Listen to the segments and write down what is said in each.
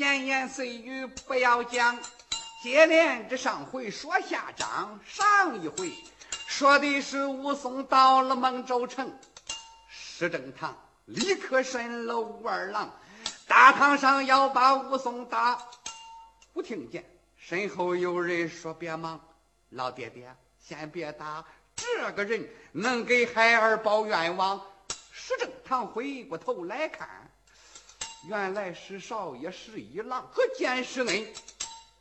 闲言碎语不要讲，接连着上回说下章。上一回说的是武松到了孟州城，石正堂立刻审了武二郎，大堂上要把武松打。我听见身后有人说：“别忙，老爹爹，先别打。这个人能给孩儿报冤枉。”石正堂回过头来看。原来是少爷石一郎和见世恩，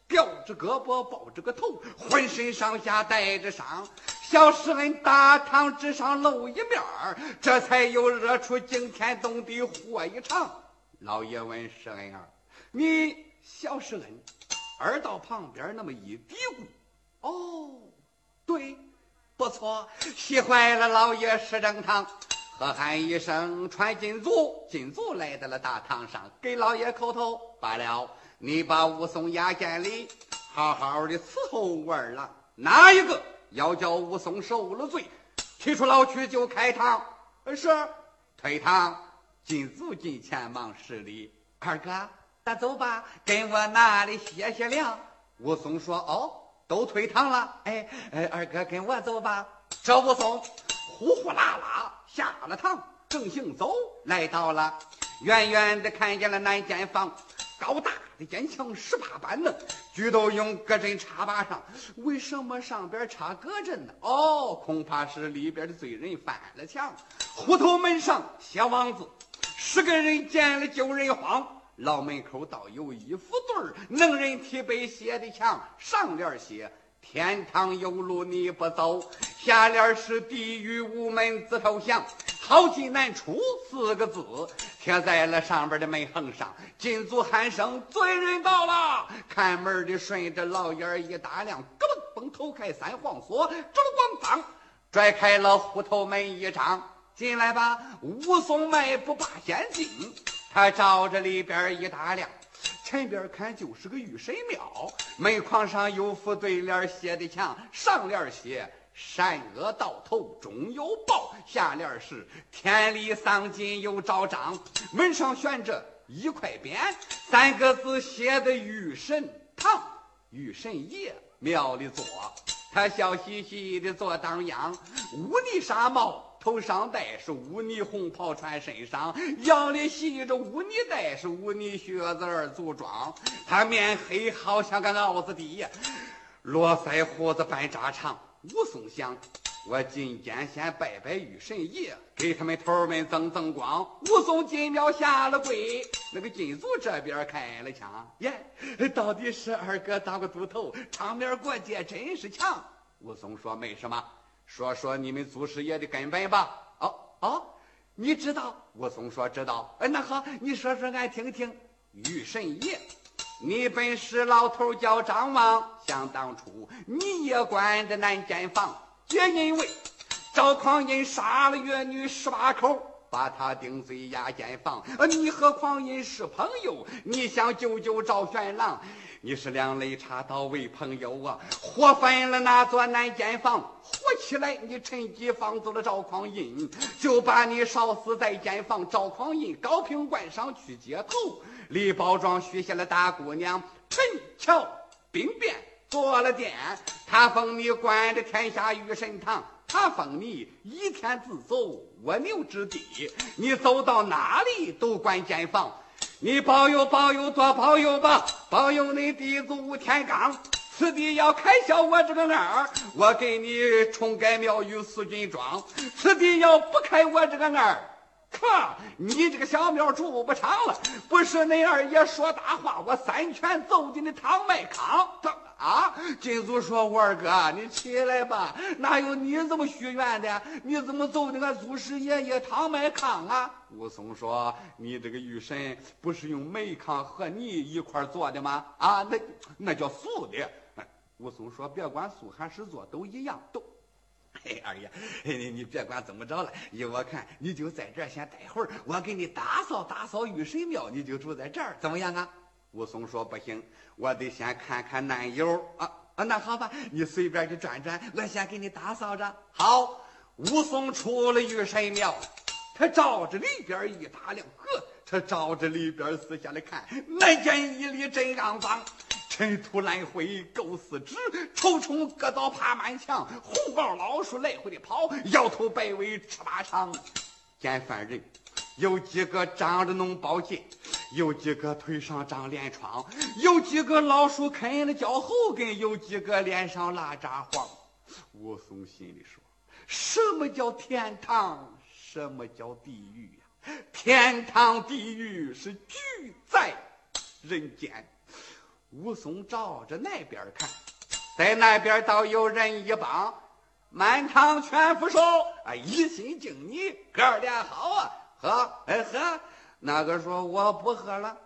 吊着胳膊抱着个头，浑身上下带着伤。小石恩大堂之上露一面儿这才又惹出惊天动地祸一场。老爷问石恩儿：“你小石恩？”耳道旁边那么一嘀咕：“哦，对，不错，气坏了老爷石正堂。”喝喊一声，传金卒，金卒来到了大堂上，给老爷叩头。罢了，你把武松押监里，好好的伺候武二郎。哪一个要叫武松受了罪，提出老去就开堂。是，退堂。金卒进前忙施礼。二哥，那走吧，跟我那里歇歇凉。武松说：“哦，都退堂了。哎哎，二哥跟我走吧。”这武松呼呼啦啦。下了堂，正行走，来到了，远远的看见了南间房，高大的坚墙十八般呢，俱都用隔针插把上。为什么上边插隔针呢？哦，恐怕是里边的罪人翻了墙。虎头门上写王字，十个人见了九人慌。牢门口倒有一副对儿，能人提笔写的墙，上联写。天堂有路你不走，下联是地狱无门自投降，好进难出四个字贴在了上边的门横上。金足喊声罪人到了，看门的顺着老眼一打量，咯嘣嘣头开三晃锁，珠光当拽开了虎头门一张，进来吧。武松迈步把先进，他照着里边一打量。前边看就是个御神庙，门框上有副对联写的墙，上联写“善恶到头终有报”，下联是“天理丧尽有昭彰”。门上悬着一块匾，三个字写的“御神堂”，御神爷庙里坐，他笑嘻嘻的坐当阳，乌泥纱帽。头上戴是污泥红袍，穿身上腰里系着污泥带，是污泥靴子二足装。他面黑，好像个鏊子地，络腮胡子半扎长。武松想，我进监先拜拜玉神爷，给他们头们增增光。武松进庙下了跪，那个金卒这边开了枪，耶，到底是二哥当个猪头，场面过节真是强。武松说没什么。说说你们祖师爷的根本吧。哦哦，你知道？武松说知道。哎，那好，你说说俺听听。玉神爷，你本是老头叫张望，想当初你也管着南间房，皆因为赵匡胤杀了越女十八口，把他顶罪押监房。呃，你和匡胤是朋友，你想救救赵玄郎。你是两肋插刀为朋友啊，火焚了那座南间房，火起来你趁机放走了赵匡胤，就把你烧死在间房。赵匡胤高平关上去接头，李宝庄许下了大姑娘陈桥兵变做了殿，他封你管着天下御神堂，他封你一天自走蜗牛之地，你走到哪里都管监房。你保佑保佑多保佑吧，保佑你弟子吴天罡，此地要开销我这个二，我给你重盖庙宇四军庄。此地要不开我这个二，靠，你这个小庙住不长了。不是那二爷说大话，我三拳揍进你唐麦康。啊！金祖说：“我二哥，你起来吧，哪有你这么许愿的？你怎么揍那个祖师爷爷唐麦康啊？”武松说：“你这个玉神不是用煤糠和泥一块做的吗？啊，那那叫素的。”武松说：“别管素还是做，都一样，都。”嘿，二爷，你你别管怎么着了，依我看，你就在这儿先待会儿，我给你打扫打扫玉神庙，你就住在这儿，怎么样啊？武松说：“不行。”我得先看看男友啊啊，那好吧，你随便去转转，我先给你打扫着。好，武松出了玉神庙，他照着里边一打量，呵，他照着里边四下来看，那间一里真肮脏，尘土来回狗四指，臭虫虼蚤爬满墙，红毛老鼠来回的跑，摇头摆尾吃巴肠。见犯人，有几个长着脓包结，有几个腿上长连疮，有几个老鼠啃了脚后跟，有几个脸上拉渣黄。武松心里说：什么叫天堂？什么叫地狱呀？天堂地狱是聚在人间。武松照着那边看，在那边倒有人一帮，满堂全副手，啊，一心敬你哥俩好啊，喝，哎喝。那个说我不喝了，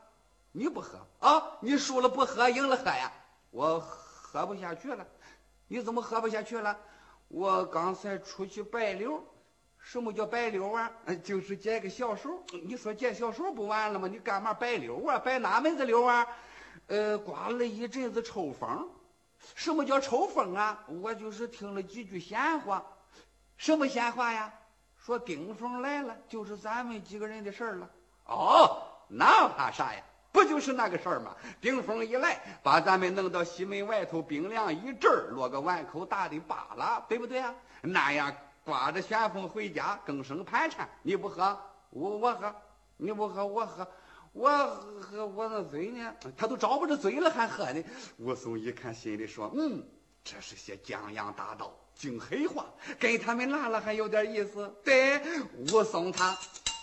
你不喝啊？你输了不喝，赢了喝呀？我喝不下去了。你怎么喝不下去了？我刚才出去摆溜。什么叫摆溜啊？就是解个小手。你说解小手不完了吗？你干嘛摆溜啊？摆哪门子溜啊？呃，刮了一阵子抽风。什么叫抽风啊？我就是听了几句闲话。什么闲话呀？说顶风来了，就是咱们几个人的事儿了。哦，那怕啥呀？不就是那个事儿吗？丁峰一来，把咱们弄到西门外头冰凉一阵儿，落个碗口大的罢了，对不对啊？那样。刮着旋风回家，更生盘缠。你不喝，我我喝；你不喝，我喝。我喝，我那嘴呢？他都找不着嘴了，还喝呢。武松一看，心里说：“嗯，这是些江洋大盗，净黑话，跟他们拉了还有点意思。”对，武松他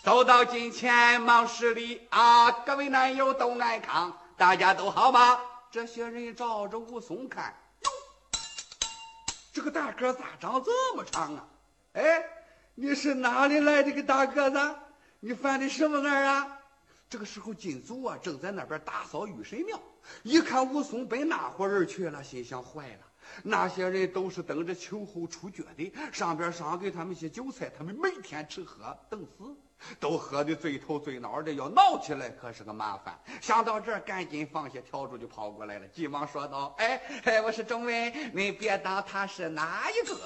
走到近前，忙施礼啊！各位男友都安康，大家都好吗？这些人照着武松看，哟，这个大个咋长这么长啊？哎，你是哪里来的个大个子？你犯的什么案啊？这个时候，金祖啊正在那边打扫玉神庙，一看武松奔那伙人去了，心想坏了。那些人都是等着秋后出绝的，上边赏给他们些酒菜，他们每天吃喝等死。都喝的醉头醉脑的，要闹起来可是个麻烦。想到这儿，赶紧放下笤帚就跑过来了，急忙说道：“哎哎，我是众位，您别当他是哪一个？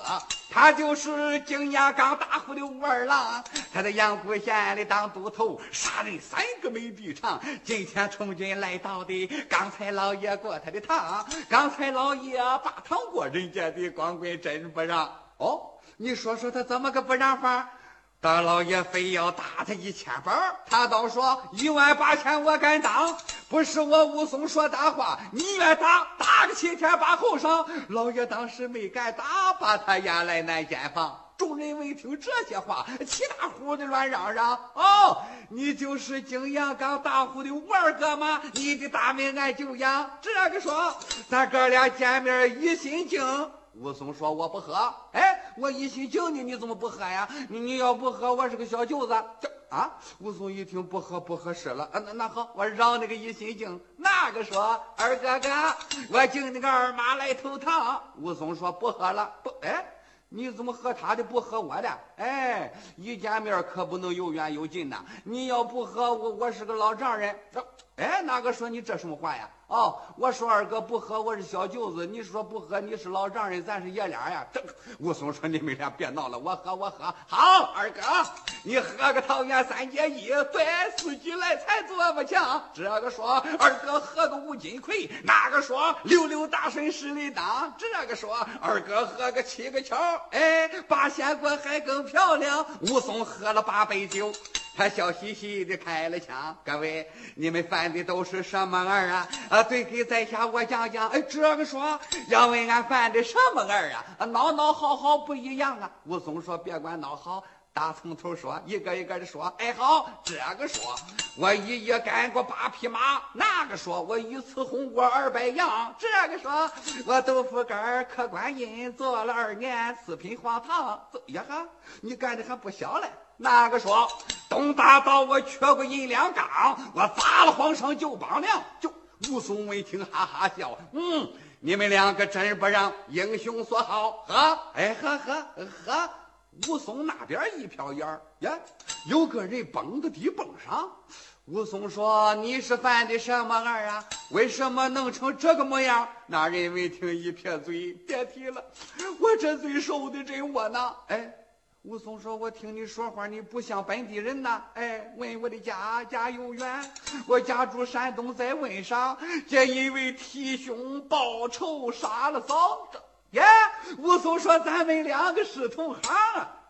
他就是金牙岗大户的武二郎，他在阳谷县里当都头，杀人三个没地场。今天从军来到的，刚才老爷过他的堂，刚才老爷把堂过，人家的光棍真不让。哦，你说说他怎么个不让法？”大老爷非要打他一千板他倒说一万八千我敢当，不是我武松说大话，你愿打打个七天八后晌。老爷当时没敢打，把他押来南监房。众人闻听这些话，七大呼的乱嚷嚷：“哦，你就是景阳冈大户的五二哥吗？你的大名俺就养。这个说，咱哥俩见面一心敬。”武松说：“我不喝。”哎，我一心敬你，你怎么不喝呀？你你要不喝，我是个小舅子。这啊！武松一听不喝不合适了。啊，那那好，我让那个一心敬。那个说：“二哥哥，我敬你个二马来头堂。”武松说：“不喝了。”不，哎，你怎么喝他的不喝我的？哎，一见面可不能有远有近呐。你要不喝，我我是个老丈人。哎，那个说你这什么话呀？哦，我说二哥不喝，我是小舅子。你说不喝，你是老丈人，咱是爷俩呀。这武松说：“你们俩别闹了，我喝，我喝。好，二哥，你喝个桃园三结义，对，四季来财做不强。这个说二哥喝个吴金魁，那个说六六大顺十里当。这个说二哥喝个七个桥，哎，八仙过海更漂亮。武松喝了八杯酒。他笑嘻嘻的开了枪，各位，你们犯的都是什么案啊？啊，对，给在下我讲讲。哎，这个说要问俺犯的什么案啊？啊，孬孬好好不一样啊。武松说：“别管孬好，打从头说，一个一个的说。”哎，好，这个说我一夜干过八匹马，那个说我一次红过二百羊，这个说我豆腐干客观音做了二年四品黄堂。呀哈，你干的还不小嘞。那个说东大道我缺过银两缸，我砸了皇上九帮粮。就武松闻听哈哈笑，嗯，你们两个真不让英雄所好，喝，哎喝喝喝。武松那边一瞟眼呀，有个人蹦到地蹦上。武松说：“你是犯的什么案啊？为什么弄成这个模样？”那人闻听一撇嘴，别提了，我这嘴受的真窝囊。哎。武松说：“我听你说话，你不像本地人呐。哎，问我的家家有缘，我家住山东，在汶上。这因为替兄报仇，杀了嫂子。耶，武松说：咱们两个是同行啊。